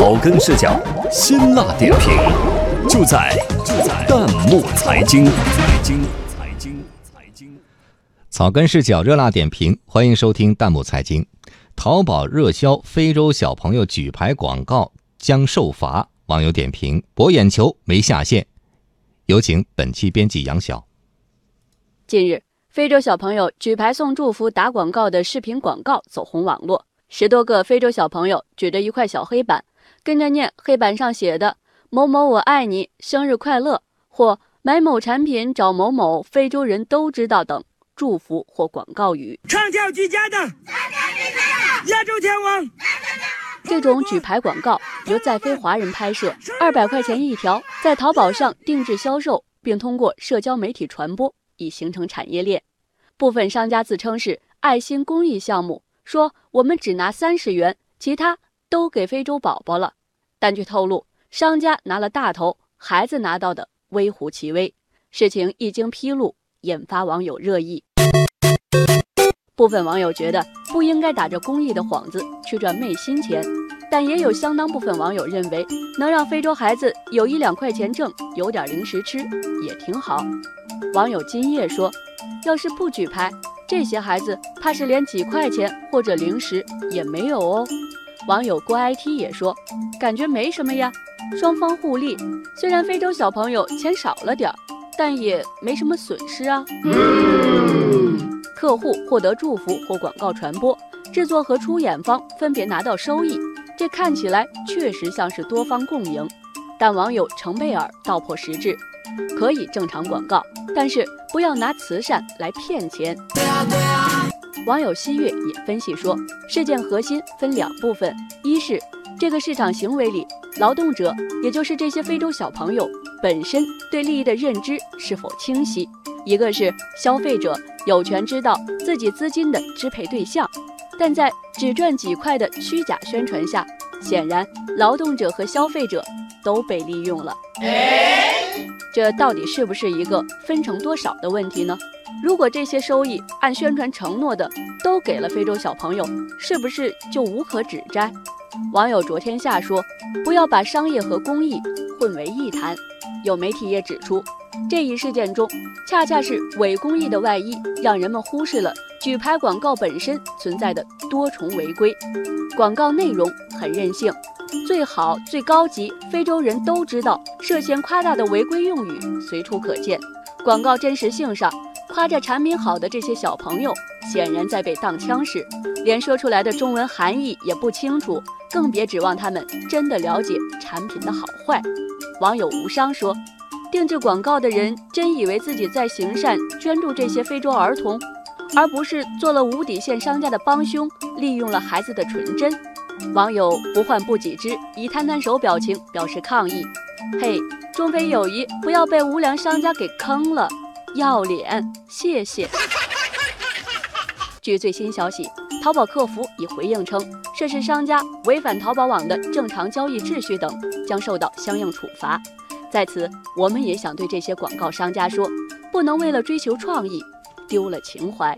草根视角，辛辣点评，就在就在弹幕财经。财经财经财经，草根视角，热辣点评，欢迎收听弹幕财经。淘宝热销非洲小朋友举牌广告将受罚，网友点评博眼球没下线。有请本期编辑杨晓。近日，非洲小朋友举牌送祝福、打广告的视频广告走红网络。十多个非洲小朋友举着一块小黑板，跟着念黑板上写的“某某我爱你，生日快乐”或“买某产品找某某，非洲人都知道”等祝福或广告语。唱跳俱佳的，亚洲天王。这种举牌广告由在非华人拍摄，二百块钱一条，在淘宝上定制销售，并通过社交媒体传播，已形成产业链。部分商家自称是爱心公益项目。说我们只拿三十元，其他都给非洲宝宝了。但据透露，商家拿了大头，孩子拿到的微乎其微。事情一经披露，引发网友热议。部分网友觉得不应该打着公益的幌子去赚昧心钱，但也有相当部分网友认为，能让非洲孩子有一两块钱挣，有点零食吃也挺好。网友金叶说：“要是不举牌。”这些孩子怕是连几块钱或者零食也没有哦。网友郭 IT 也说，感觉没什么呀，双方互利。虽然非洲小朋友钱少了点儿，但也没什么损失啊。客户获得祝福或广告传播，制作和出演方分别拿到收益，这看起来确实像是多方共赢。但网友程贝尔道破实质，可以正常广告，但是不要拿慈善来骗钱。网友西月也分析说，事件核心分两部分：一是这个市场行为里，劳动者，也就是这些非洲小朋友本身对利益的认知是否清晰；一个是消费者有权知道自己资金的支配对象，但在只赚几块的虚假宣传下，显然劳动者和消费者。都被利用了，这到底是不是一个分成多少的问题呢？如果这些收益按宣传承诺的都给了非洲小朋友，是不是就无可指摘？网友卓天下说：“不要把商业和公益混为一谈。”有媒体也指出，这一事件中恰恰是伪公益的外衣，让人们忽视了举牌广告本身存在的多重违规。广告内容很任性。最好最高级，非洲人都知道，涉嫌夸大的违规用语随处可见。广告真实性上，夸着产品好的这些小朋友，显然在被当枪使，连说出来的中文含义也不清楚，更别指望他们真的了解产品的好坏。网友无伤说，定制广告的人真以为自己在行善，捐助这些非洲儿童，而不是做了无底线商家的帮凶，利用了孩子的纯真。网友不患不己知以摊摊手表情表示抗议：“嘿，中非友谊不要被无良商家给坑了，要脸！谢谢。”据最新消息，淘宝客服已回应称，涉事商家违反淘宝网的正常交易秩序等，将受到相应处罚。在此，我们也想对这些广告商家说：不能为了追求创意，丢了情怀。